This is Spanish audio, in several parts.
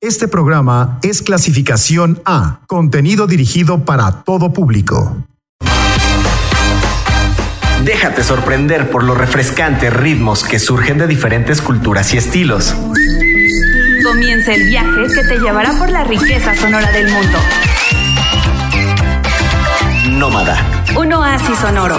Este programa es clasificación A, contenido dirigido para todo público. Déjate sorprender por los refrescantes ritmos que surgen de diferentes culturas y estilos. Comienza el viaje que te llevará por la riqueza sonora del mundo. Nómada. Un oasis sonoro.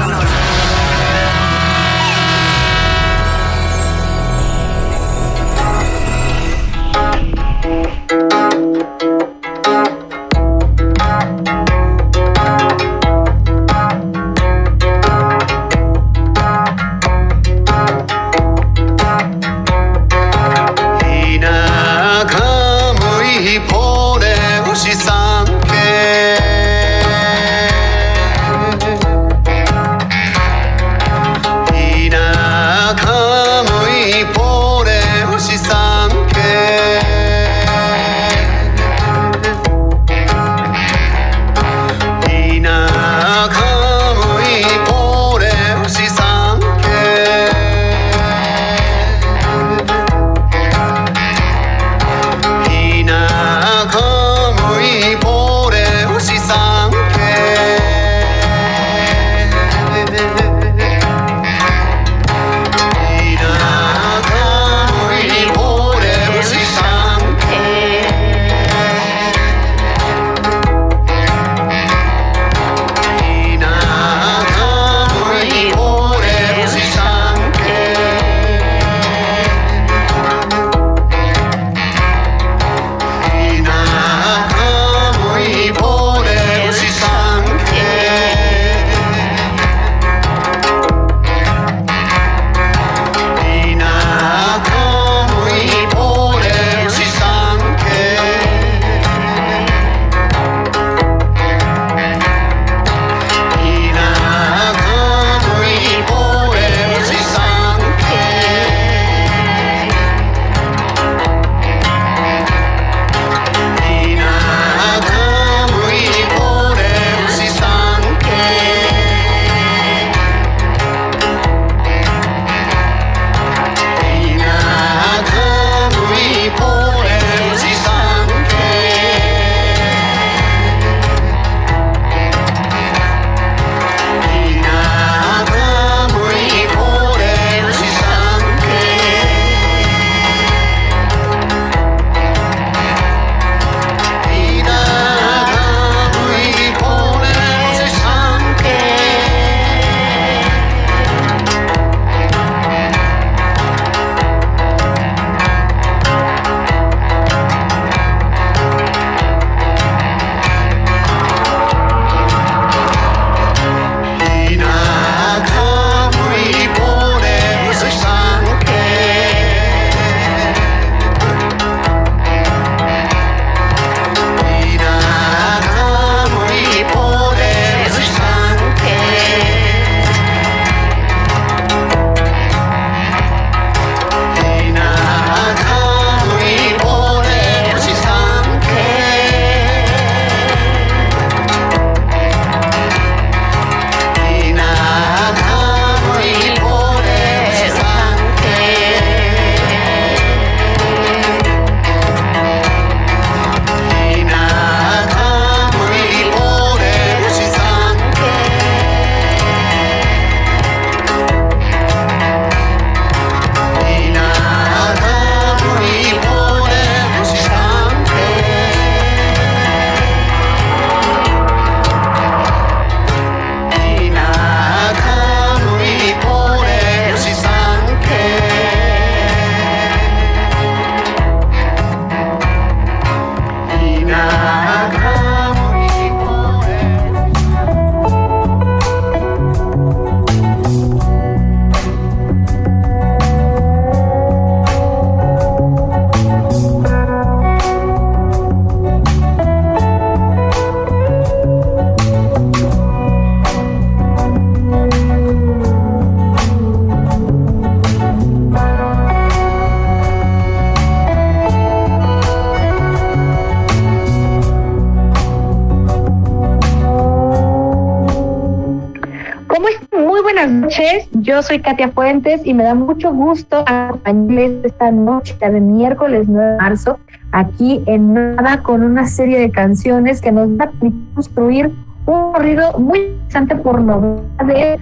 Soy Katia Fuentes y me da mucho gusto acompañarles esta noche de miércoles 9 de marzo aquí en nada con una serie de canciones que nos va a construir un corrido muy interesante por novedades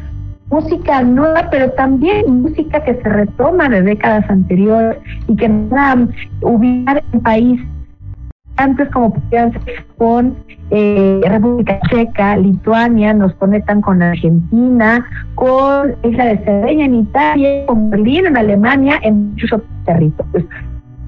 música nueva, pero también música que se retoma de décadas anteriores y que nos va a ubicar en países antes como podrían ser Japón, eh, República Checa, Lituania, nos conectan con Argentina, con Isla de Cerdeña en Italia, con Berlín en Alemania, en muchos otros territorios.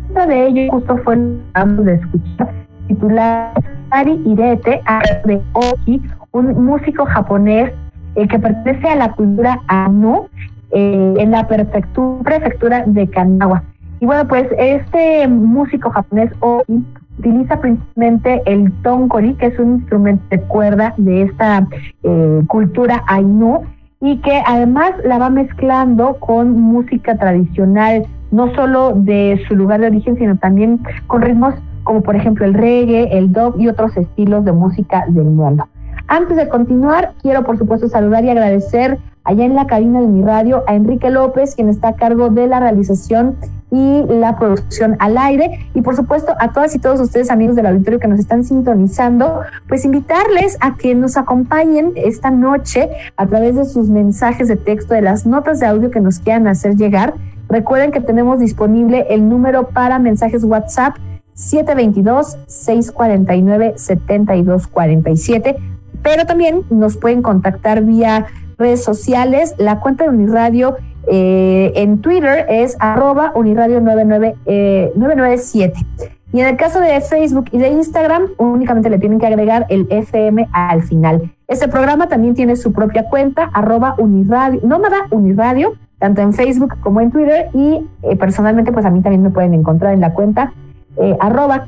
Uno de ellos justo fue el que de escuchar titulado Ari Irete, de Oki, un músico japonés eh, que pertenece a la cultura Anu, eh, en la prefectura, prefectura de Kanagawa. Y bueno, pues este músico japonés Oki utiliza principalmente el tonkori, que es un instrumento de cuerda de esta eh, cultura Ainu, y que además la va mezclando con música tradicional, no solo de su lugar de origen, sino también con ritmos como por ejemplo el reggae, el dub y otros estilos de música del mundo. Antes de continuar, quiero por supuesto saludar y agradecer allá en la cabina de mi radio a Enrique López, quien está a cargo de la realización y la producción al aire. Y por supuesto a todas y todos ustedes amigos del auditorio que nos están sintonizando, pues invitarles a que nos acompañen esta noche a través de sus mensajes de texto, de las notas de audio que nos quieran hacer llegar. Recuerden que tenemos disponible el número para mensajes WhatsApp 722-649-7247 pero también nos pueden contactar vía redes sociales. La cuenta de Uniradio eh, en Twitter es arroba uniradio 997. Eh, y en el caso de Facebook y de Instagram, únicamente le tienen que agregar el FM al final. Este programa también tiene su propia cuenta, arroba uniradio, nómada uniradio, tanto en Facebook como en Twitter. Y eh, personalmente, pues a mí también me pueden encontrar en la cuenta arroba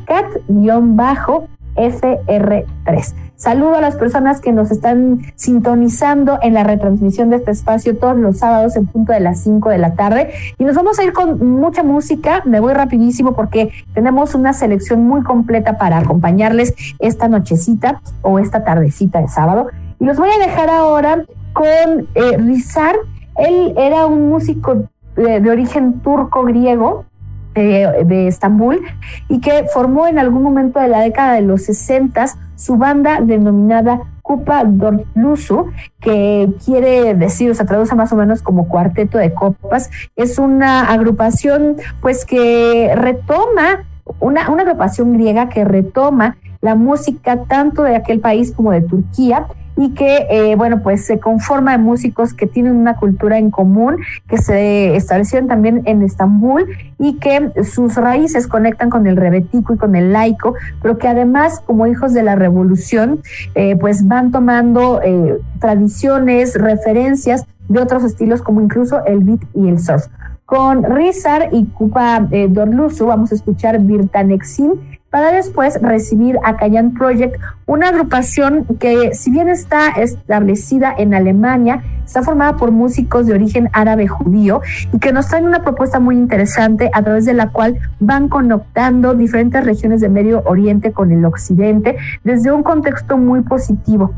cat-fr3. Saludo a las personas que nos están sintonizando en la retransmisión de este espacio todos los sábados en punto de las 5 de la tarde. Y nos vamos a ir con mucha música. Me voy rapidísimo porque tenemos una selección muy completa para acompañarles esta nochecita o esta tardecita de sábado. Y los voy a dejar ahora con eh, Rizar. Él era un músico de origen turco-griego de Estambul y que formó en algún momento de la década de los 60 su banda denominada Kupa Dorlusu, que quiere decir, o se traduce más o menos como cuarteto de copas. Es una agrupación pues que retoma, una, una agrupación griega que retoma la música tanto de aquel país como de Turquía y que, eh, bueno, pues se conforma de músicos que tienen una cultura en común, que se establecieron también en Estambul y que sus raíces conectan con el rebetico y con el laico, pero que además, como hijos de la revolución, eh, pues van tomando eh, tradiciones, referencias de otros estilos como incluso el beat y el surf. Con Rizar y Kupa Dorlusu vamos a escuchar Virtanexin, para después recibir a Kayan Project, una agrupación que si bien está establecida en Alemania, está formada por músicos de origen árabe judío y que nos traen una propuesta muy interesante a través de la cual van conectando diferentes regiones de Medio Oriente con el Occidente desde un contexto muy positivo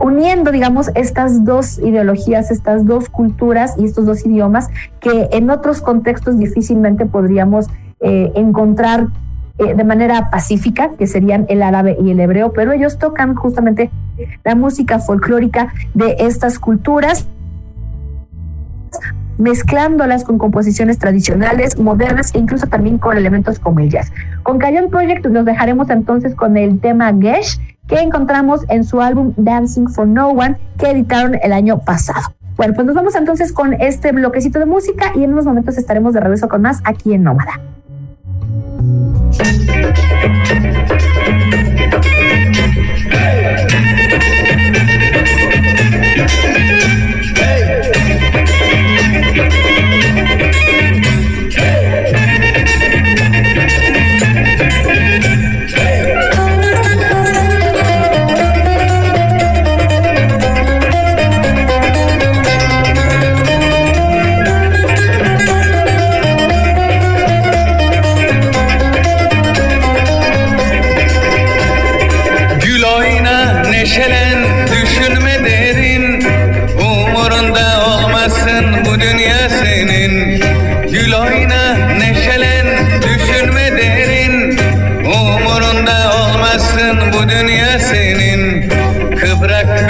uniendo, digamos, estas dos ideologías, estas dos culturas y estos dos idiomas que en otros contextos difícilmente podríamos eh, encontrar eh, de manera pacífica, que serían el árabe y el hebreo, pero ellos tocan justamente la música folclórica de estas culturas mezclándolas con composiciones tradicionales, modernas e incluso también con elementos como el jazz. Con Cayon Project nos dejaremos entonces con el tema Gesh que encontramos en su álbum Dancing for No One que editaron el año pasado. Bueno, pues nos vamos entonces con este bloquecito de música y en unos momentos estaremos de regreso con más aquí en Nómada. Hey!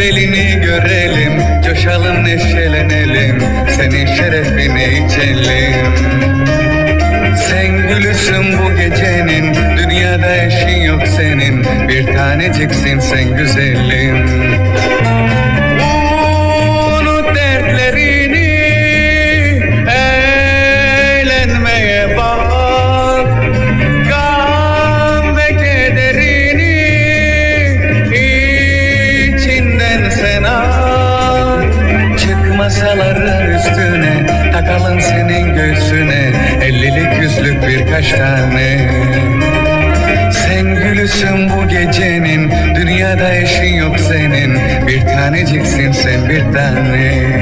Belini görelim Coşalım neşelenelim. Senin şerefine içelim. Sen gülüsün bu gecenin Dünyada eşin yok senin. Bir taneciksin sen güzelim Çıkmasaların üstüne takalım senin göğsüne. Ellilik yüzlük birkaç tane. Sen gülüsün bu gecenin Dünyada eşin yok senin. Bir taneciksin sen bir tane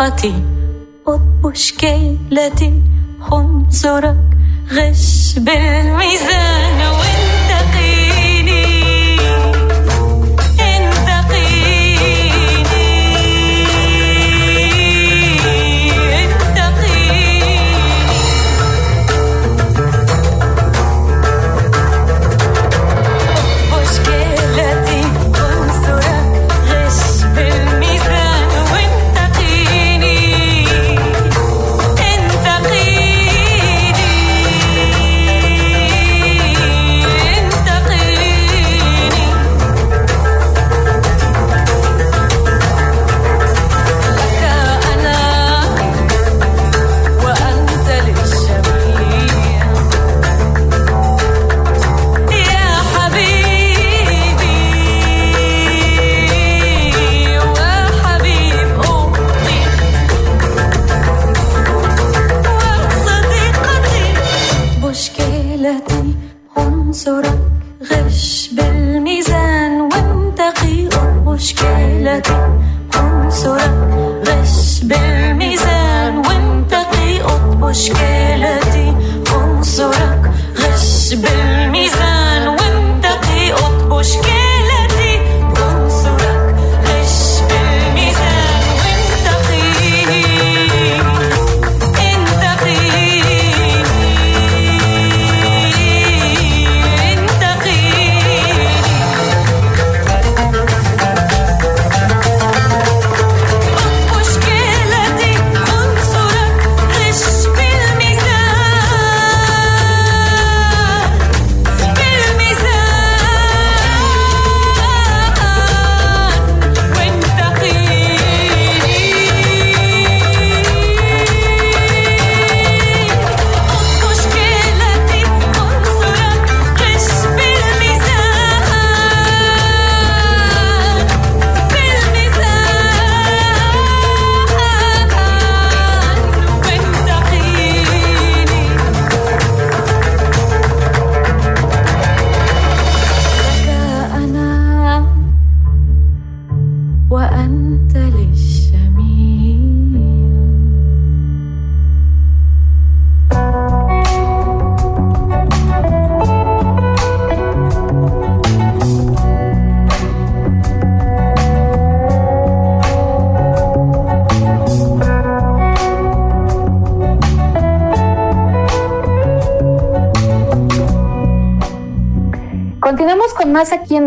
وصديقتي قطب مشكلتي خنصرك غش بالميزان.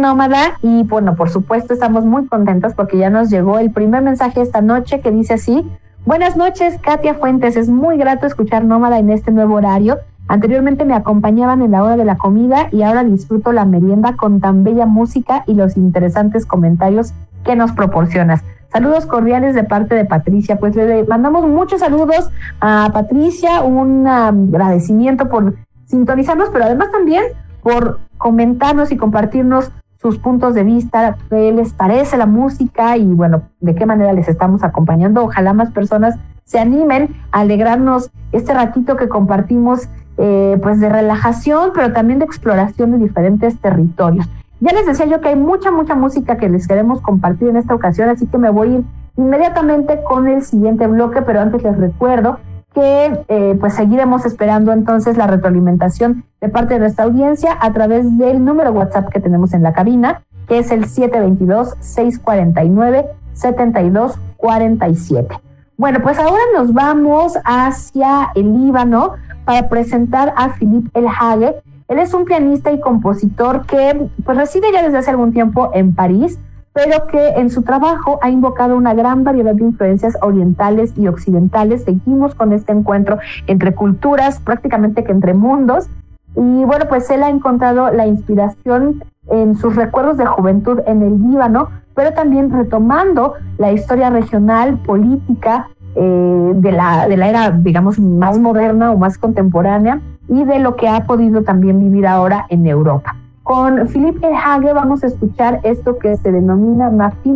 Nómada y bueno, por supuesto estamos muy contentos porque ya nos llegó el primer mensaje esta noche que dice así, buenas noches Katia Fuentes, es muy grato escuchar Nómada en este nuevo horario. Anteriormente me acompañaban en la hora de la comida y ahora disfruto la merienda con tan bella música y los interesantes comentarios que nos proporcionas. Saludos cordiales de parte de Patricia. Pues le mandamos muchos saludos a Patricia, un um, agradecimiento por sintonizarnos, pero además también por comentarnos y compartirnos sus puntos de vista, qué les parece la música y bueno, de qué manera les estamos acompañando. Ojalá más personas se animen a alegrarnos este ratito que compartimos eh, pues de relajación, pero también de exploración de diferentes territorios. Ya les decía yo que hay mucha, mucha música que les queremos compartir en esta ocasión, así que me voy a ir inmediatamente con el siguiente bloque, pero antes les recuerdo que eh, pues seguiremos esperando entonces la retroalimentación de parte de nuestra audiencia a través del número WhatsApp que tenemos en la cabina, que es el 722-649-7247. Bueno, pues ahora nos vamos hacia el Líbano para presentar a Philippe El Hage. Él es un pianista y compositor que pues reside ya desde hace algún tiempo en París, pero que en su trabajo ha invocado una gran variedad de influencias orientales y occidentales. Seguimos con este encuentro entre culturas, prácticamente que entre mundos. Y bueno, pues él ha encontrado la inspiración en sus recuerdos de juventud en el Líbano, pero también retomando la historia regional, política, eh, de, la, de la era, digamos, más moderna o más contemporánea y de lo que ha podido también vivir ahora en Europa. Con Philippe Hage vamos a escuchar esto que se denomina Mafi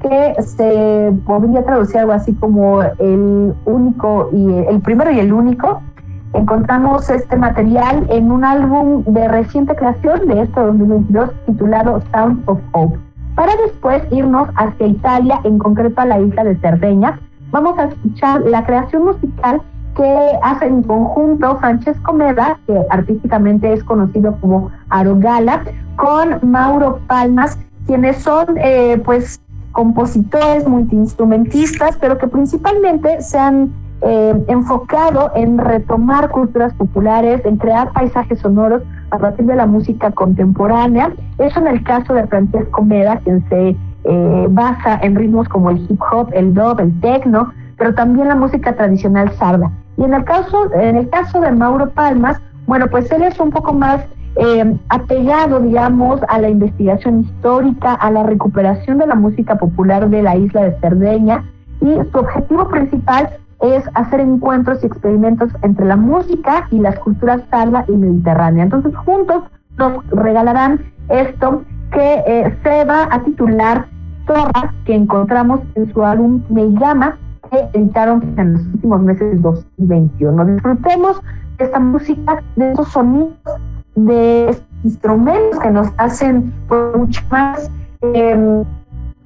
que se podría traducir algo así como el único y el primero y el único. Encontramos este material en un álbum de reciente creación de este 2022 titulado Sound of Hope. Para después irnos hacia Italia, en concreto a la isla de Cerdeña, vamos a escuchar la creación musical que hace en conjunto Francesco Meda, que artísticamente es conocido como Arogala, con Mauro Palmas, quienes son eh, pues compositores, multiinstrumentistas, pero que principalmente se han eh, enfocado en retomar culturas populares, en crear paisajes sonoros a partir de la música contemporánea. Eso en el caso de Francesco Meda, quien se eh, basa en ritmos como el hip hop, el dub, el techno, pero también la música tradicional sarda. Y en el caso, en el caso de Mauro Palmas, bueno, pues él es un poco más eh, apegado, digamos, a la investigación histórica, a la recuperación de la música popular de la isla de Cerdeña, y su objetivo principal es hacer encuentros y experimentos entre la música y las culturas sarda y mediterránea. Entonces, juntos nos regalarán esto que eh, se va a titular Torra, que encontramos en su álbum Me Llama, editaron en los últimos meses del 2021. Disfrutemos de esta música, de esos sonidos de instrumentos que nos hacen pues, mucho más, eh,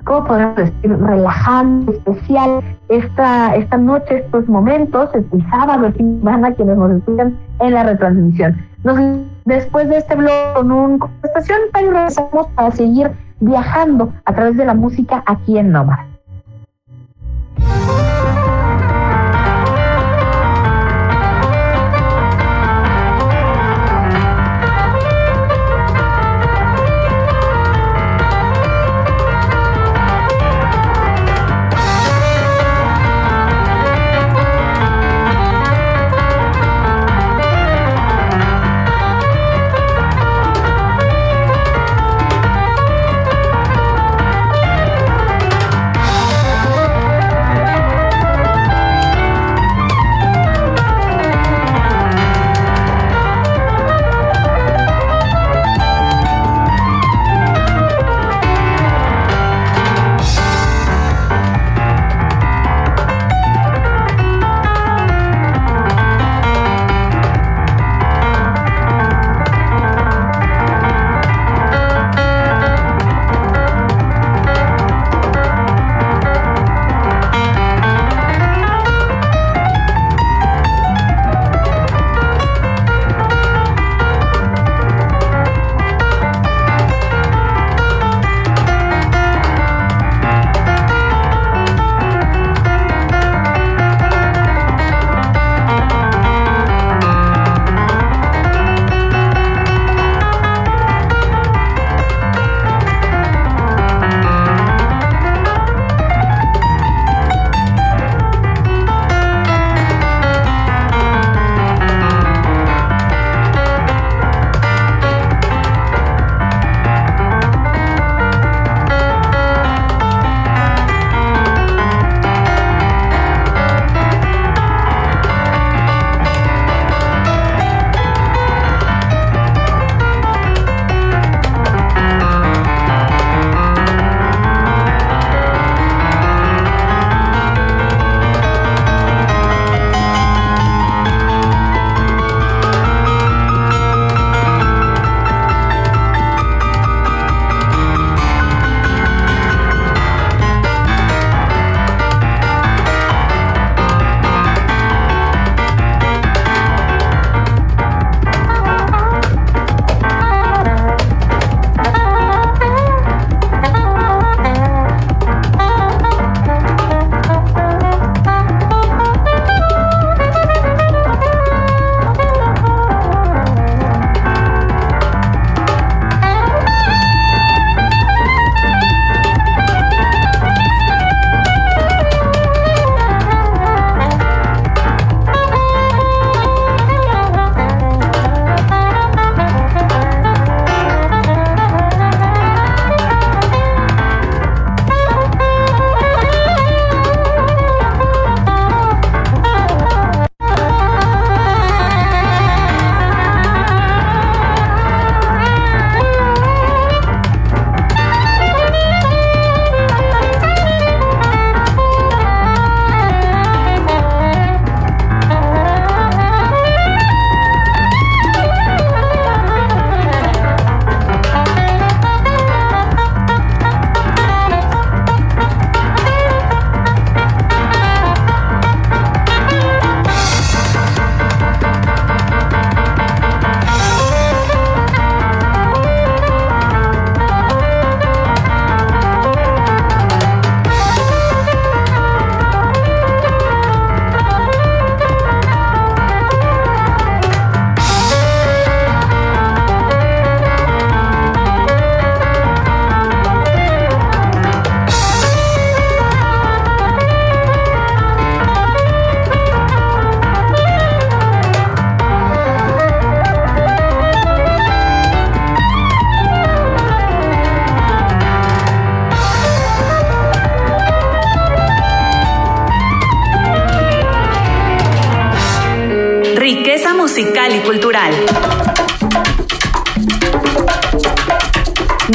¿cómo podemos decir? Relajante, especial esta, esta noche, estos momentos, el sábado, el fin de semana, quienes nos escuchan en la retransmisión. Después de este blog con una conversación, pero regresamos para seguir viajando a través de la música aquí en Nómada.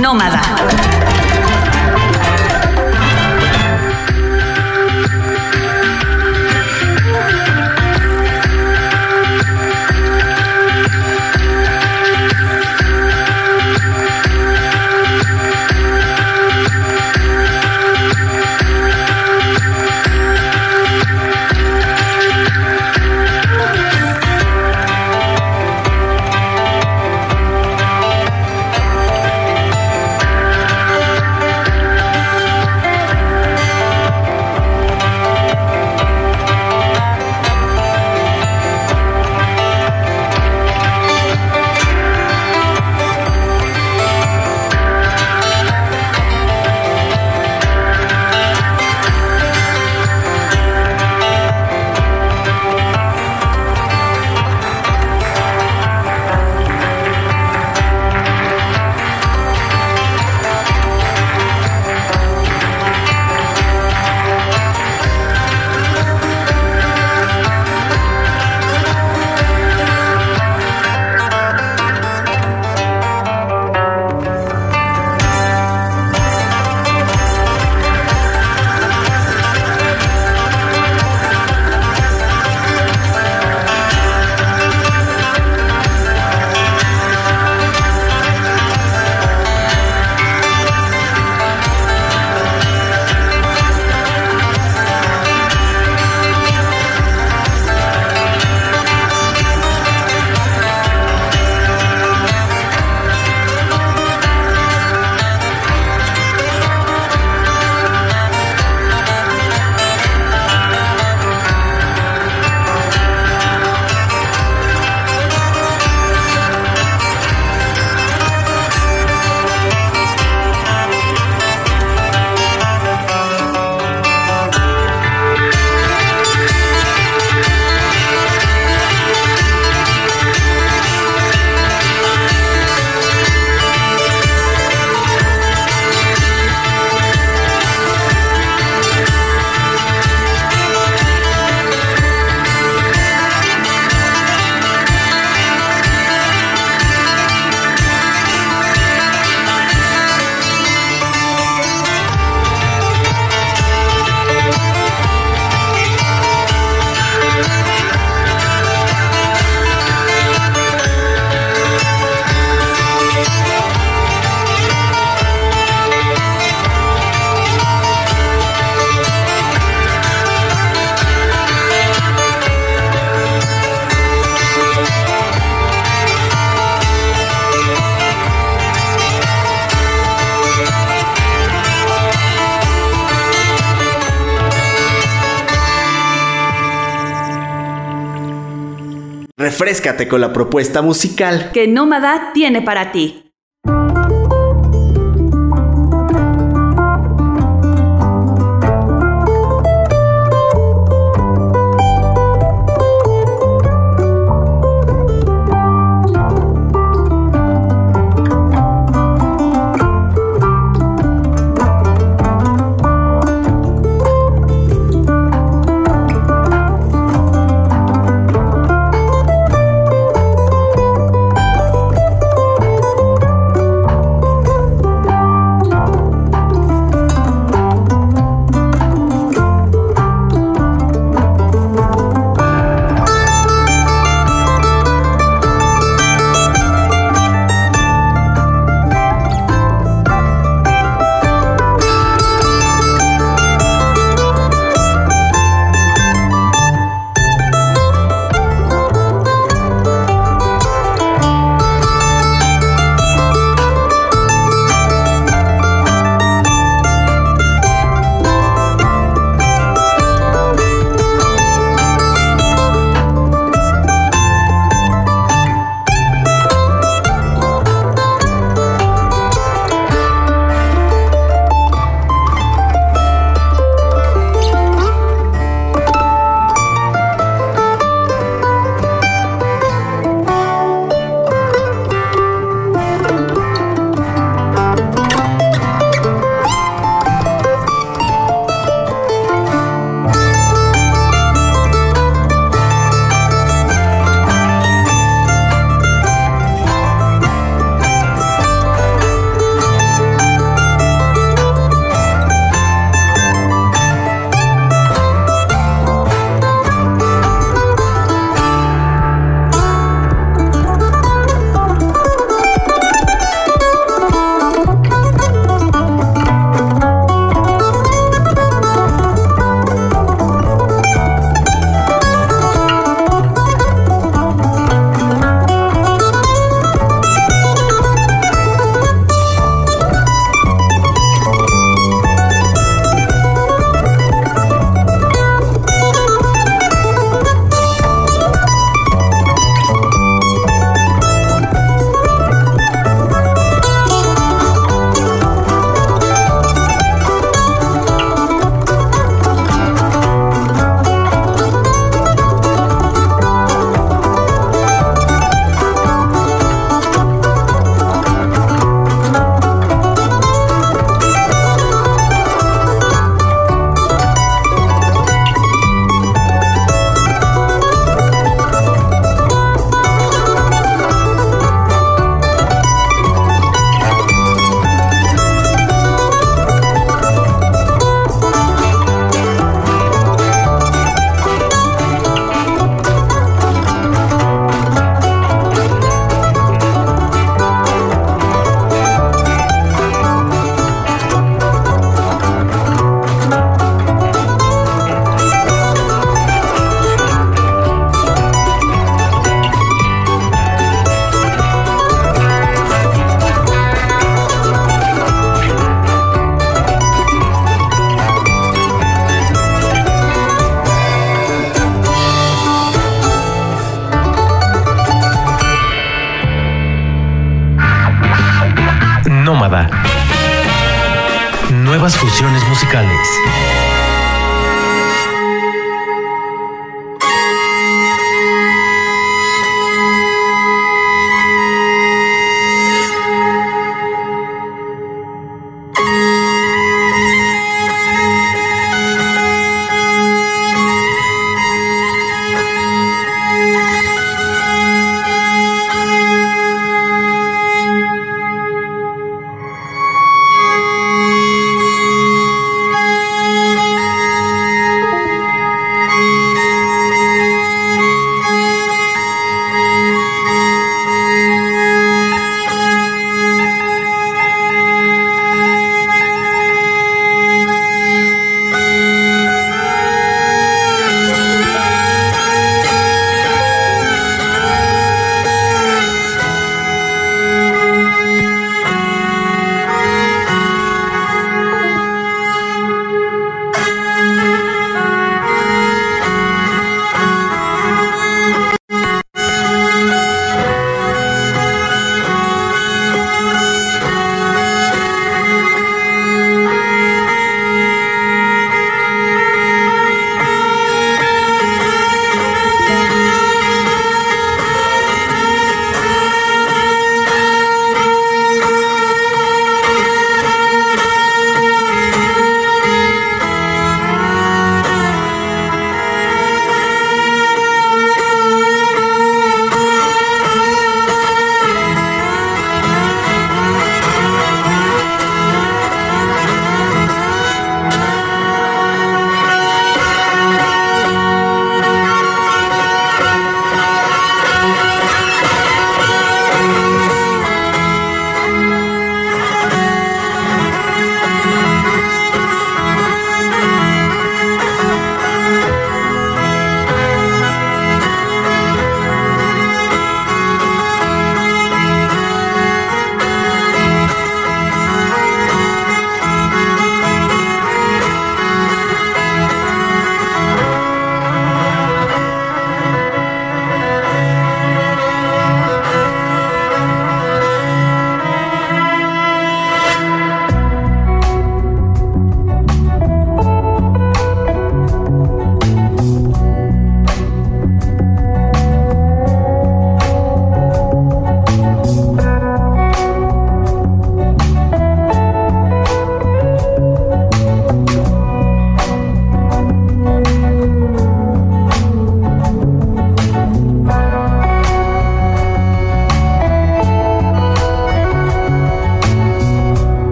Nómada. Refrescate con la propuesta musical. que Nómada tiene para ti.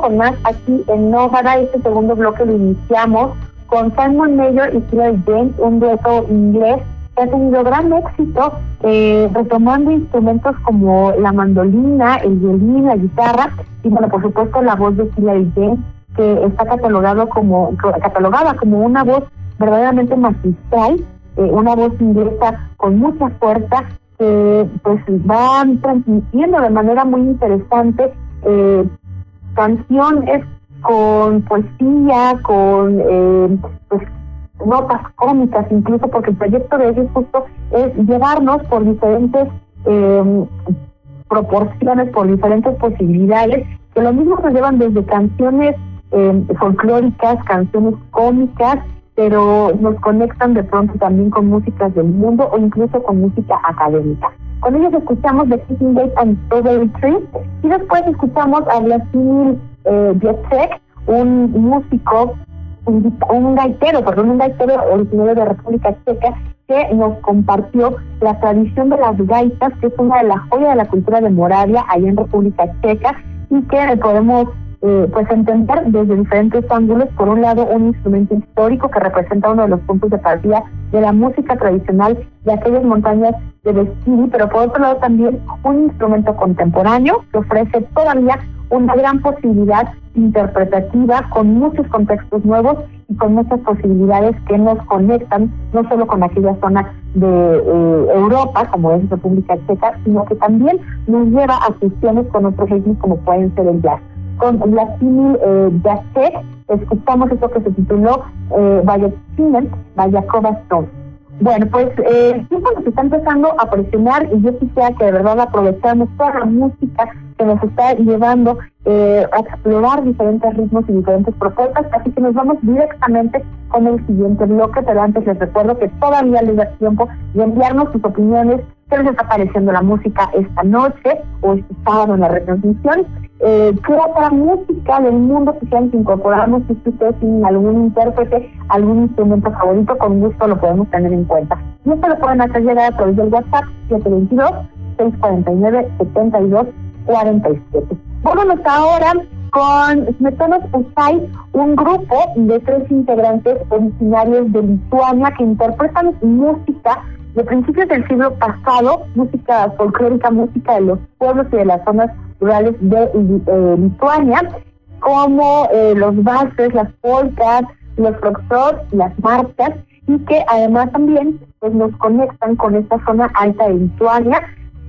Con más aquí en Nóvada. Este segundo bloque lo iniciamos con Simon Mayer y Hilary James, un dueto inglés que ha tenido gran éxito eh, retomando instrumentos como la mandolina, el violín, la guitarra y bueno, por supuesto la voz de Hilary James que está catalogado como catalogada como una voz verdaderamente magistral, eh, una voz inglesa con mucha fuerza que pues van transmitiendo de manera muy interesante eh, canciones con poesía, con eh, pues notas cómicas incluso porque el proyecto de ellos justo es llevarnos por diferentes eh, proporciones, por diferentes posibilidades, que lo mismo nos llevan desde canciones eh, folclóricas, canciones cómicas, pero nos conectan de pronto también con músicas del mundo o incluso con música académica. Con ellos escuchamos The Kissing Gate and Strawberry Tree. Y después escuchamos a Vladimir eh, un músico, un, un gaitero, perdón, un gaitero originario de República Checa que nos compartió la tradición de las gaitas, que es una de las joyas de la cultura de Moravia, allá en República Checa, y que podemos eh, pues entender desde diferentes ángulos, por un lado un instrumento histórico que representa uno de los puntos de partida de la música tradicional de aquellas montañas de Vestini, pero por otro lado también un instrumento contemporáneo que ofrece todavía una gran posibilidad interpretativa con muchos contextos nuevos y con muchas posibilidades que nos conectan no solo con aquella zona de eh, Europa como es República Checa, sino que también nos lleva a cuestiones con otros ritmos como pueden ser el jazz con Vladimir eh, Jacek, escuchamos esto que se tituló eh, Vaya Vayakova Stone. Bueno, pues eh, el tiempo nos está empezando a presionar y yo quisiera que de verdad aprovechamos toda la música que nos está llevando eh, a explorar diferentes ritmos y diferentes propuestas, así que nos vamos directamente con el siguiente bloque, pero antes les recuerdo que todavía les da tiempo de enviarnos sus opiniones, qué les está pareciendo la música esta noche o este sábado en la retransmisión, eh, qué otra música del mundo quisieran que incorporamos, si ustedes tienen algún intérprete, algún instrumento favorito, con gusto lo podemos tener en cuenta. Y esto lo pueden hacer llegar a través del WhatsApp 722 649 72 47. Vámonos ahora con Smetonos Usai, un grupo de tres integrantes originarios de Lituania que interpretan música de principios del siglo pasado, música folclórica, música de los pueblos y de las zonas rurales de eh, Lituania, como eh, los valses, las polcas, los foxtrot, las marchas, y que además también pues, nos conectan con esta zona alta de Lituania,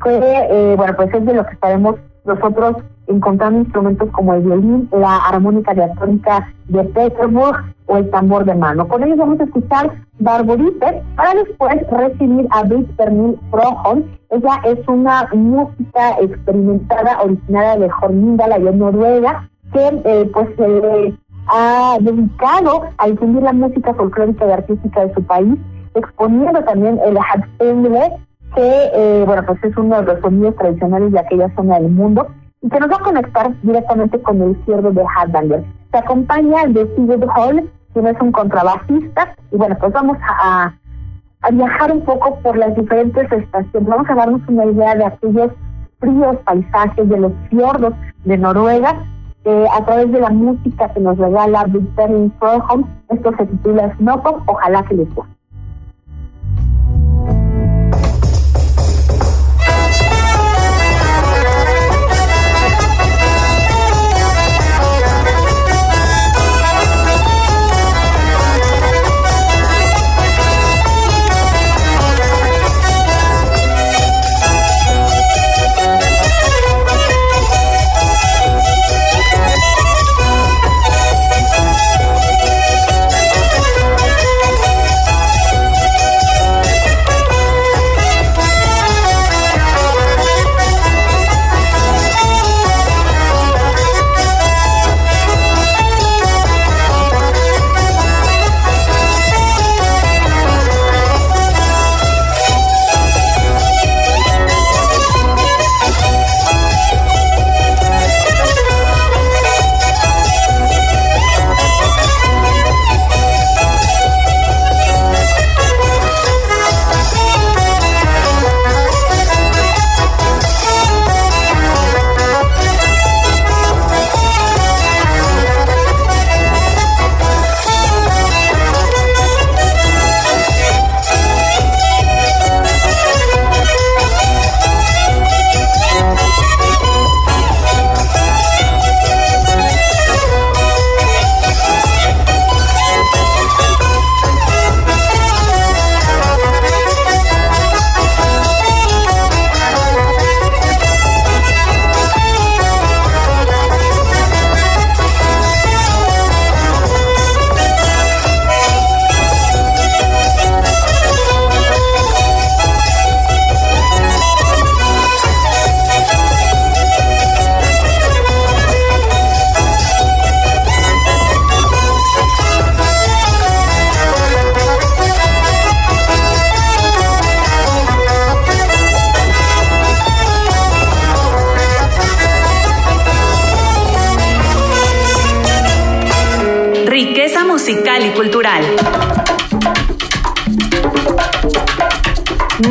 que eh, bueno pues es de lo que estaremos nosotros encontrando instrumentos como el violín, la armónica diatónica de Petersburg o el tambor de mano. Con ellos vamos a escuchar Barborite para después recibir a Britt Pernil Frohon. Ella es una música experimentada originaria de Hornindal, allá en Noruega, que eh, pues se ha dedicado a difundir la música folclórica y artística de su país, exponiendo también el Hadsengle, que eh, bueno pues es uno de los sonidos tradicionales de aquella zona del mundo y que nos va a conectar directamente con el ciervo de Hardanger. Se acompaña de Sigurd Hall, quien es un contrabajista, y bueno, pues vamos a, viajar un poco por las diferentes estaciones. Vamos a darnos una idea de aquellos fríos paisajes, de los fiordos de Noruega, eh, a través de la música que nos regala Victoria Froholm. Esto se titula Snowpop, ojalá que les guste.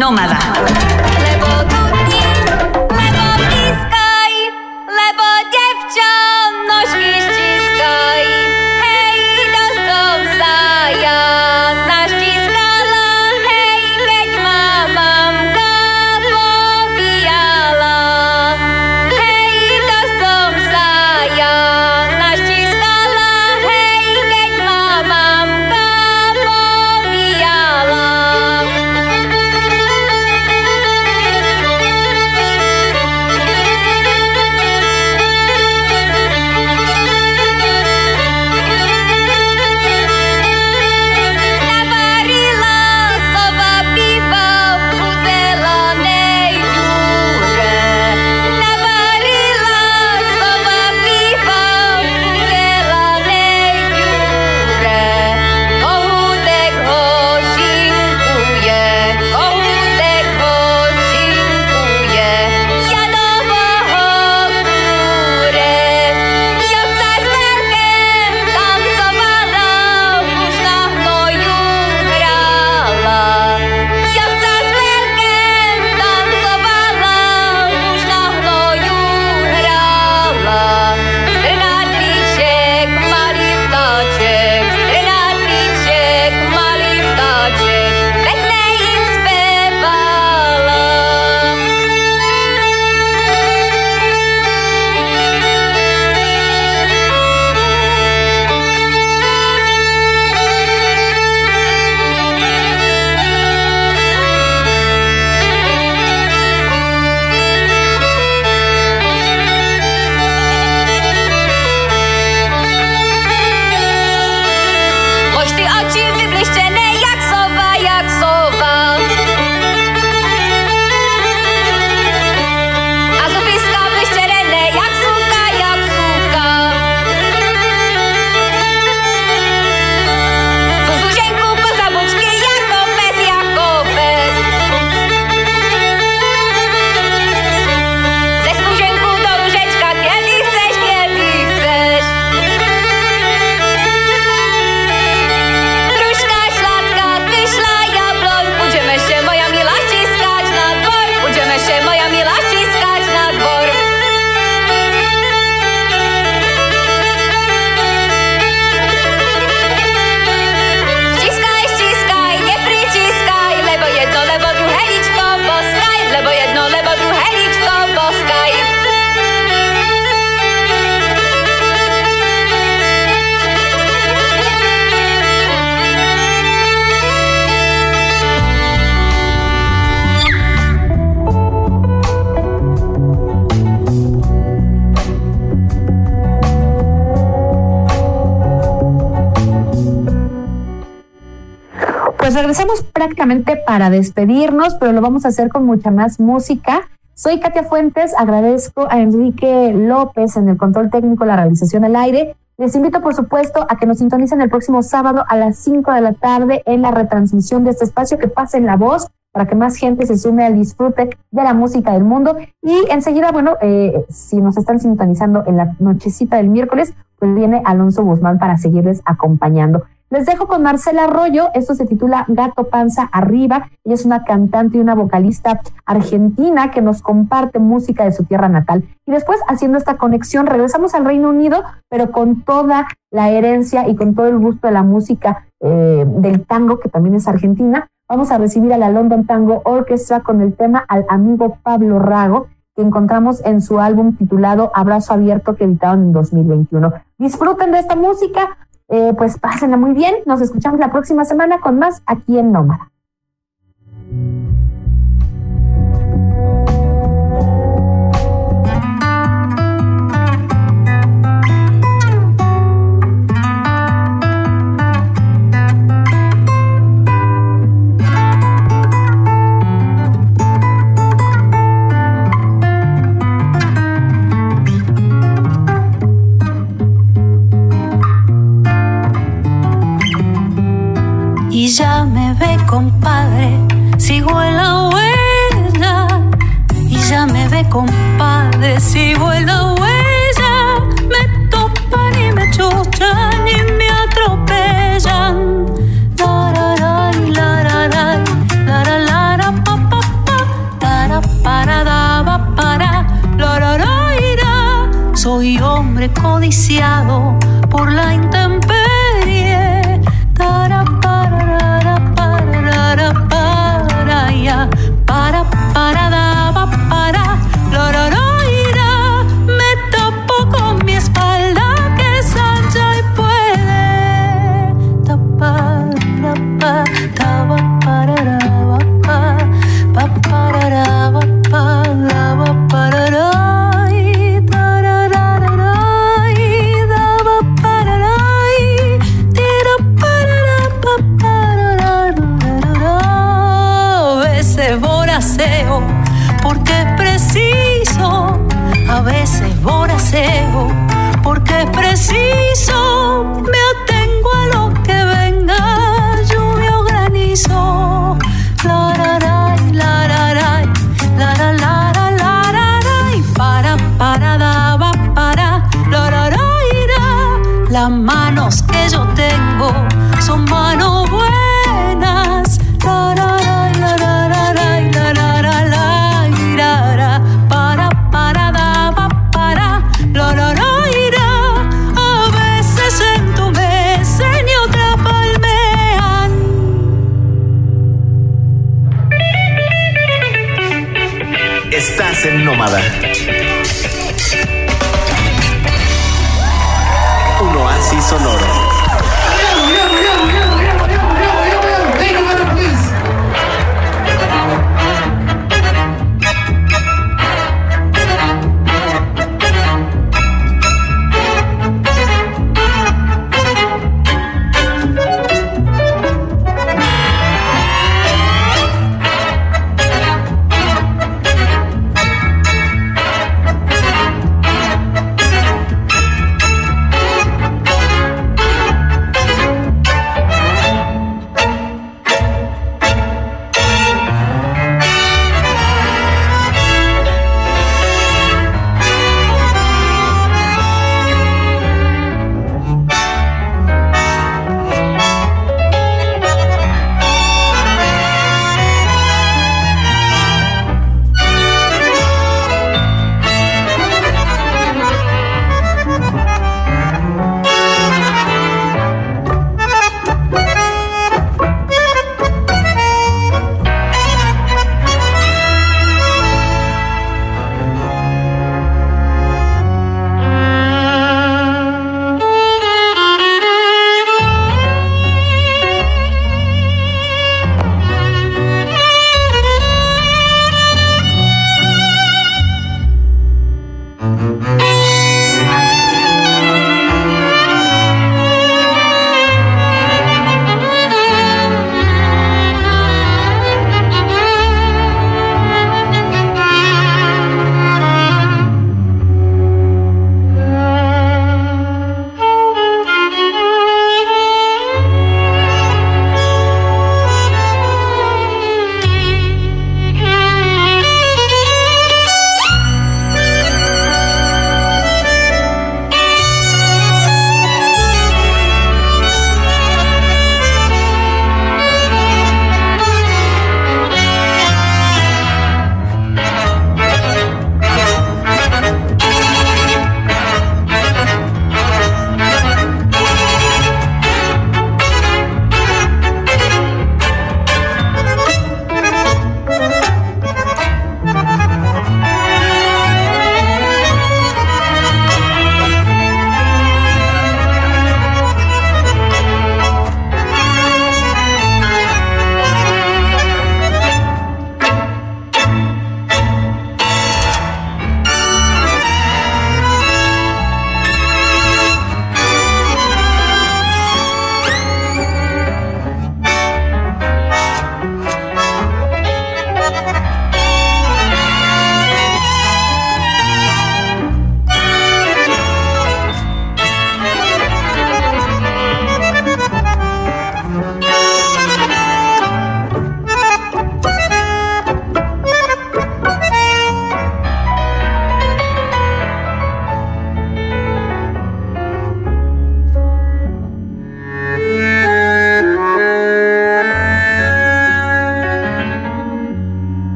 Nómada. Pues regresamos prácticamente para despedirnos, pero lo vamos a hacer con mucha más música. Soy Katia Fuentes, agradezco a Enrique López en el control técnico, la realización al aire. Les invito, por supuesto, a que nos sintonicen el próximo sábado a las 5 de la tarde en la retransmisión de este espacio, que pasen la voz para que más gente se sume al disfrute de la música del mundo. Y enseguida, bueno, eh, si nos están sintonizando en la nochecita del miércoles, pues viene Alonso Guzmán para seguirles acompañando. Les dejo con Marcela Arroyo, esto se titula Gato Panza Arriba, ella es una cantante y una vocalista argentina que nos comparte música de su tierra natal. Y después, haciendo esta conexión, regresamos al Reino Unido, pero con toda la herencia y con todo el gusto de la música eh, del tango, que también es argentina. Vamos a recibir a la London Tango Orchestra con el tema al amigo Pablo Rago, que encontramos en su álbum titulado Abrazo Abierto, que editaron en 2021. Disfruten de esta música, eh, pues pásenla muy bien. Nos escuchamos la próxima semana con más aquí en Nómada. Sigo en la huella. Y ya me ve, compadre, sigo en la huella.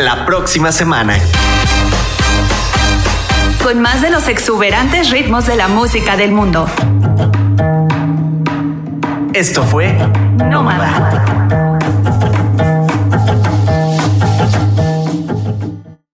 La próxima semana. Con más de los exuberantes ritmos de la música del mundo. Esto fue Nómada.